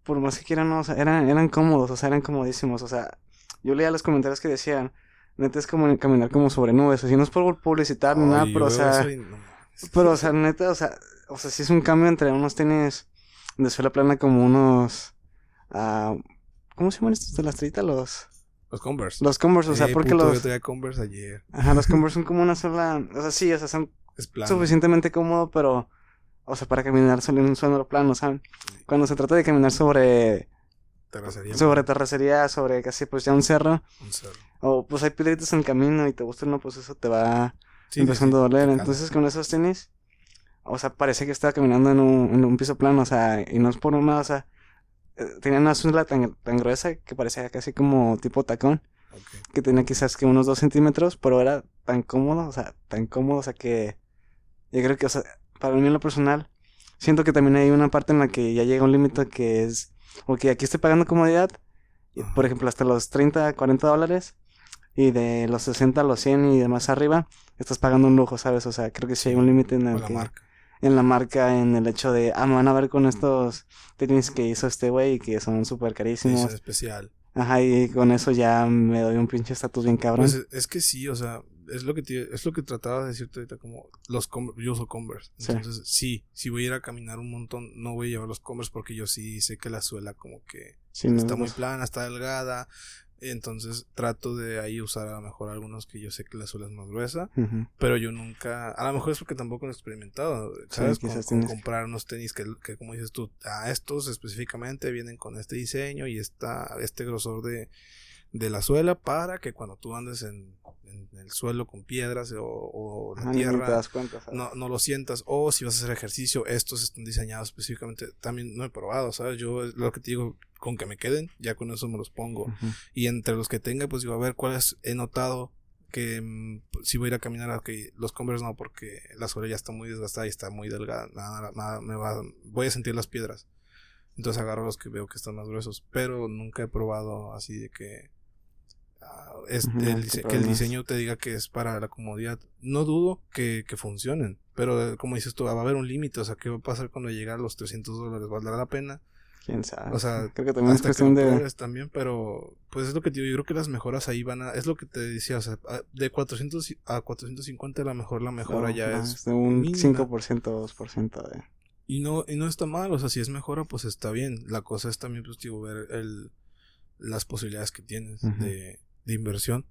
por más que quieran, no, o sea, eran, eran cómodos, o sea, eran comodísimos. O sea, yo leía los comentarios que decían, neta es como caminar como sobre nubes. Sea, no es por publicitar ni nada, pero o sea... (laughs) Pero, o sea, neta, o sea, o sea, sí es un cambio entre unos tenis de suela plana como unos... Uh, ¿Cómo se llaman estos de la estrellita? Los... Los Converse. Los Converse, o sea, Eh, porque puto, los... Yo traía Converse ayer. Ajá, los Converse son como una sola... O sea, sí, o sea, son Es plano. suficientemente cómodo, pero... O sea, para caminar solo en un suelo plano, ¿saben? Cuando se trata de caminar sobre... Terracería. Sobre terracería, sobre casi pues ya un cerro, Un cerro. o pues hay piedritas en el camino y te gusta uno, pues eso te va Sí, empezando sí, a doler. Entonces con esos tenis, o sea, parece que estaba caminando en un, en un piso plano, o sea, y no es por nada, o sea, eh, tenía una suela tan, tan gruesa que parecía casi como tipo tacón, que tenía quizás que unos dos centímetros, pero era tan cómodo, o sea, tan cómodo, o sea, que yo creo que, o sea, para mí en lo personal, siento que también hay una parte en la que ya llega un límite que es, ok, aquí estoy pagando comodidad, por ejemplo, hasta los 30, 40 dólares, y de los 60 a los 100 y de más arriba, estás pagando un lujo, ¿sabes? O sea, creo que sí hay un límite en el la que, marca. En la marca, en el hecho de, ah, me van a ver con estos tenis que hizo este güey, que son súper carísimos. Edición especial. Ajá, y con eso ya me doy un pinche estatus bien cabrón. Pues es, es que sí, o sea, es lo que te- es lo que trataba de decirte ahorita como los yo uso Converse. Sí. Entonces, sí, si voy a ir a caminar un montón, no voy a llevar los Converse porque yo sí sé que la suela como que Sí, no, está muy pues, plana, está delgada. Entonces trato de ahí usar a lo mejor algunos que yo sé que la suela es más gruesa, pero yo nunca, a lo mejor es porque tampoco lo he experimentado, ¿sabes? Con- quizás con que- comprar unos tenis que, que como dices tú, a estos específicamente vienen con este diseño y esta, este grosor de, de la suela para que cuando tú andes en, en el suelo con piedras o, o Ajá, te tierra das cuenta, ¿sabes? no, no lo sientas. O si vas a hacer ejercicio, estos están diseñados específicamente. También no he probado, ¿sabes? Yo lo que te digo, con que me queden, ya con eso me los pongo. Y entre los que tenga, pues digo, a ver cuáles he notado que mm, si voy a ir a caminar, ok, los Converse no, porque la suela ya está muy desgastada y está muy delgada. Nada, nada, me va, voy a sentir las piedras. Entonces agarro los que veo que están más gruesos. Pero nunca he probado así de que. Ah, este, el que el diseño te diga que es para la comodidad. No dudo que, que funcionen. Pero como dices tú, va a haber un límite. O sea, ¿qué va a pasar cuando llegue a los 300 dólares? ¿Valdrá la pena? Quién sabe. O sea, creo que también es cuestión lo de. también, pero pues es lo que te digo, yo creo que las mejoras ahí van a, es lo que te decía, o sea, a- de 400 a 450 la mejor, la mejora no, ya no, es de un mínima. 5%, 2% de. y no y no está mal, o sea, si es mejora pues está bien. La cosa es también pues digo ver el las posibilidades que tienes de, de inversión.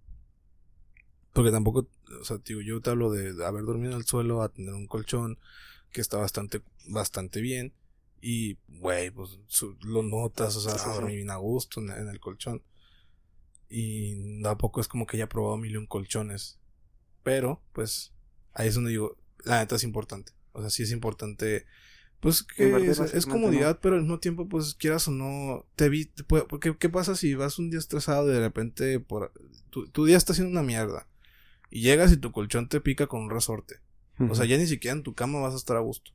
Porque tampoco, o sea, digo, yo te hablo de haber dormido en el suelo a tener un colchón que está bastante bastante bien y güey, pues su- lo notas, o sea, sí. dormir bien a gusto en, en el colchón. Y tampoco es como que haya probado mil y un colchones. Pero, pues, ahí es donde digo, la neta es importante. O sea, sí es importante. Pues que es, es comodidad, pero al mismo tiempo, pues quieras o no, te vi, te puede- porque ¿qué pasa si vas un día estresado y de repente por tu, tu día está haciendo una mierda y llegas y tu colchón te pica con un resorte? O sea, ya ni siquiera en tu cama vas a estar a gusto.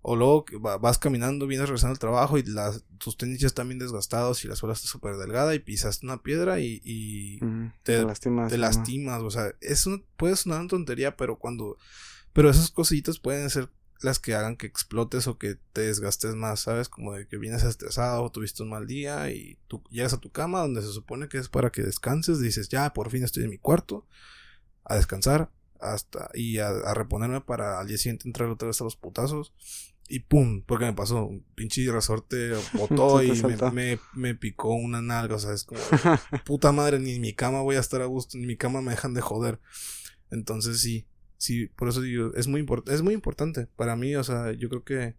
O luego vas caminando, vienes regresando al trabajo y las, tus tenis ya están bien desgastados y la suela está súper delgada y pisaste una piedra y, te- lastimas. te ¿no? lastimas. O sea, es una- puede sonar una tontería, pero cuando... Pero esas cositas pueden ser las que hagan que explotes o que te desgastes más, ¿sabes? Como de que vienes estresado o tuviste un mal día y tú llegas a tu cama donde se supone que es para que descanses, dices, ya, por fin estoy en mi cuarto a descansar hasta y a, a reponerme para al día siguiente entrar otra vez a los putazos y pum, porque me pasó un pinche resorte (laughs) botó y me, me picó una nalga, o sea, es como (laughs) puta madre, ni en mi cama voy a estar a gusto, ni en mi cama me dejan de joder. Entonces sí, sí, por eso digo, es muy importante, es muy importante para mí, o sea, yo creo que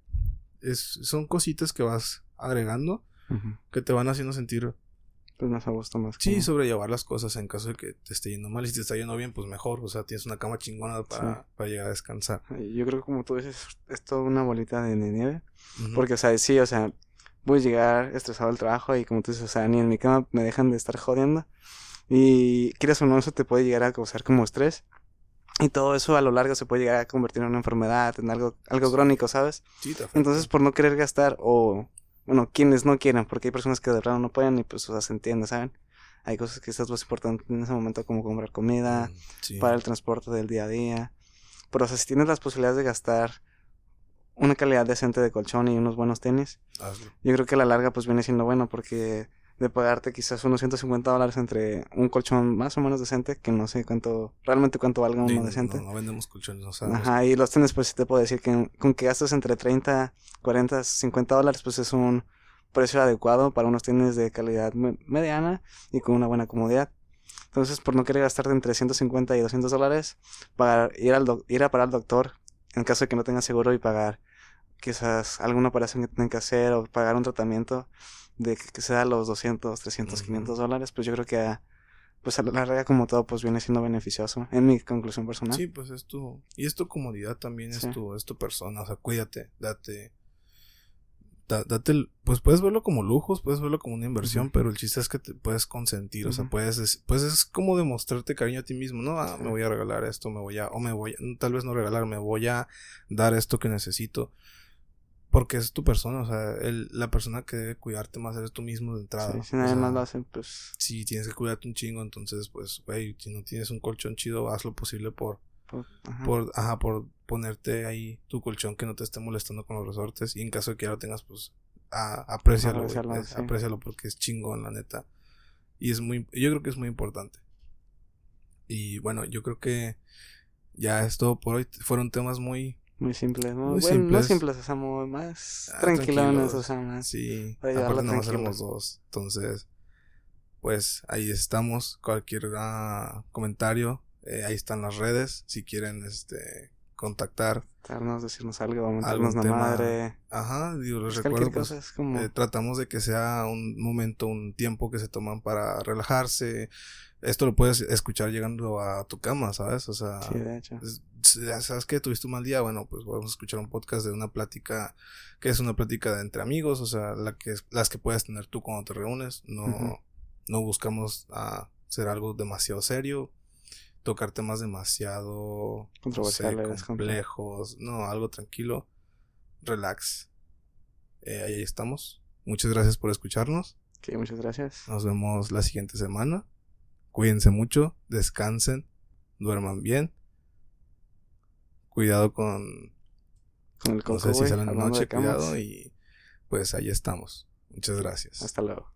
es, son cositas que vas agregando que te van haciendo sentir, Pues más a gusto, más. sí, como- sobrellevar las cosas en caso de que te esté yendo mal y si te está yendo bien, pues mejor, o sea, tienes una cama chingona para, para llegar a descansar. Yo creo que como tú dices, es toda una bolita de nieve. Porque, o sea, sí, o sea, voy a llegar estresado al trabajo y como tú dices, o sea, ni en mi cama me dejan de estar jodiendo. Y quieras o no, eso te puede llegar a causar como estrés. Y todo eso a lo largo se puede llegar a convertir en una enfermedad, en algo, algo crónico, ¿sabes? Sí. Entonces, por no querer gastar, o, bueno, quienes no quieran, porque hay personas que de plano no pueden y pues, o sea, se entiende, ¿saben? Hay cosas que estás más importantes en ese momento como comprar comida, Mm, sí. para el transporte del día a día. Pero, o sea, si tienes las posibilidades de gastar una calidad decente de colchón y unos buenos tenis, Hazlo. yo creo que a la larga pues viene siendo bueno porque de pagarte quizás unos 150 dólares entre un colchón más o menos decente, que no sé cuánto, realmente cuánto valga Sí, uno no, decente. no vendemos colchones, no sabemos. Ajá, y los tenis pues sí te puedo decir que con que gastas entre 30, 40, 50 dólares pues es un precio adecuado para unos tenis de calidad mediana y con una buena comodidad. Entonces, por no querer gastarte entre 150 y 200 dólares, para ir, al ir a parar al doctor, en caso de que no tengas seguro y pagar quizás alguna operación que tengan que hacer o pagar un tratamiento de que sea los 200, 300, 500 dólares, pues yo creo que pues a la larga como todo pues viene siendo beneficioso en mi conclusión personal. Sí, pues es tu y es tu comodidad también, es tu es tu persona, o sea, cuídate, date date, pues puedes verlo como lujos, puedes verlo como una inversión, pero el chiste es que te puedes consentir, o sea, puedes, pues es como demostrarte cariño a ti mismo, ¿no? Ah, me voy a regalar esto, me voy a, o me voy a, tal vez no regalar, me voy a dar esto que necesito. Porque es tu persona, o sea, el, la persona que debe cuidarte más eres tú mismo de entrada. Sí, si nadie más lo hace, pues. Si tienes que cuidarte un chingo, entonces, pues, güey, si no tienes un colchón chido, haz lo posible por. Por ajá. por, ajá, por ponerte ahí tu colchón que no te esté molestando con los resortes. Y en caso de que ya lo tengas, pues, a, aprecialo, aprecialo, porque es chingón, la neta. Y es muy, yo creo que es muy importante. Y bueno, yo creo que ya es todo por hoy. Fueron temas muy, muy simples, ¿no? Muy bueno, simples. no simples, o sea, más ah, tranquilones, o sea, más. Sí, aparte nomás éramos dos. Entonces, pues ahí estamos. Cualquier uh, comentario, eh, ahí están las redes. Si quieren, este, contactar. Darnos, decirnos algo, aumentarnos la madre. Ajá, digo, les recuerdo. Pues, como... eh, tratamos de que sea un momento, un tiempo que se toman para relajarse. Esto lo puedes escuchar llegando a tu cama, ¿sabes? O sea, sí, de hecho sabes que tuviste un mal día, bueno, pues vamos a escuchar un podcast de una plática que es una plática de entre amigos, o sea, la que las que puedes tener tú cuando te reúnes, no, no buscamos hacer algo demasiado serio, tocar temas demasiado controversiales, complejos, no, algo tranquilo, relax. Eh, ahí estamos. Muchas gracias por escucharnos. Sí, muchas gracias. Nos vemos la siguiente semana. Cuídense mucho, descansen, duerman bien cuidado con, con el coco, No sé si de noche, cuidado y pues ahí estamos. Muchas gracias. Hasta luego.